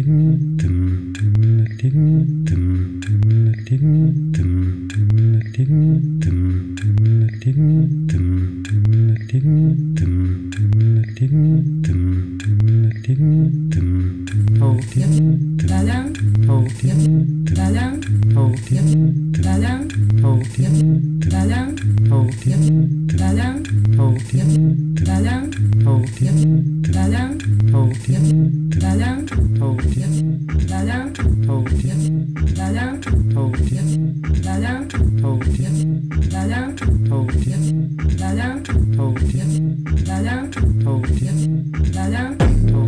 Mm-hmm. thâu đà lăng thâu đà lăng thâu đà lăng thâu đà lăng thâu đà lăng thâu đà lăng thâu đà lăng thâu đà lăng thâu đà lăng thâu đà lăng thâu đà lăng thâu đà lăng thâu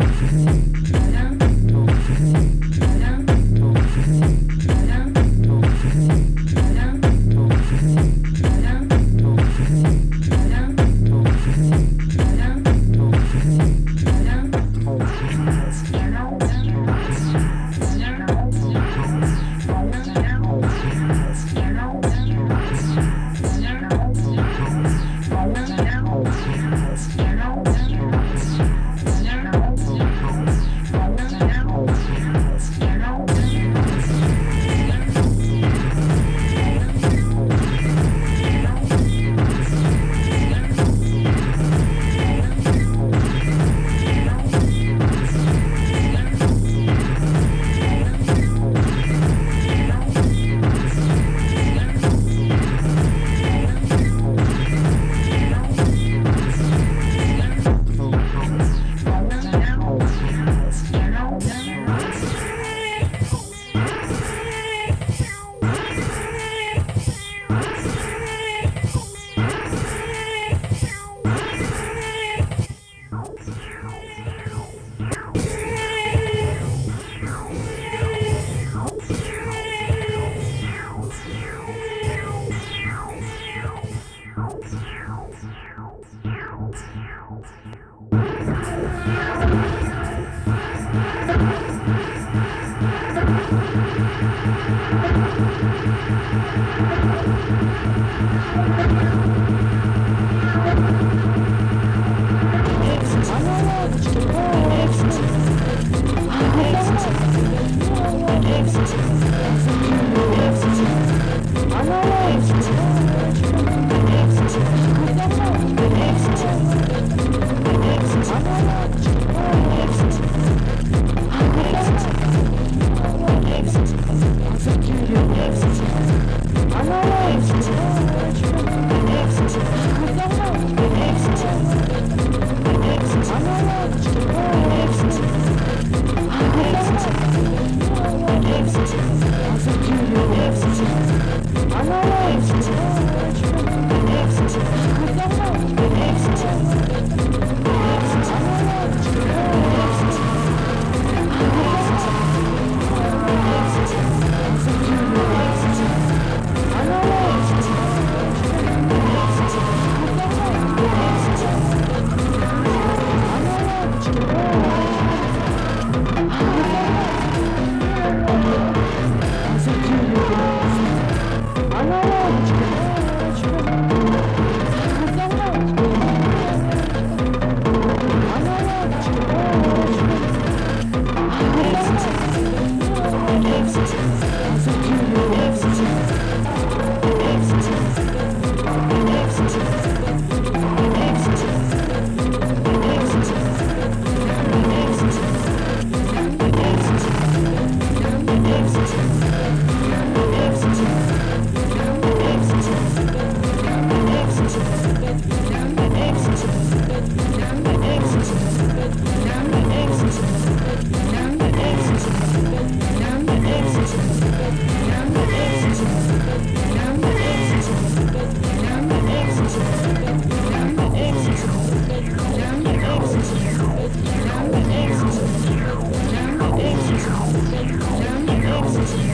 Thank you. Anam! Exit.